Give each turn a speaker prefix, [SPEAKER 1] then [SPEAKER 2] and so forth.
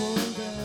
[SPEAKER 1] cold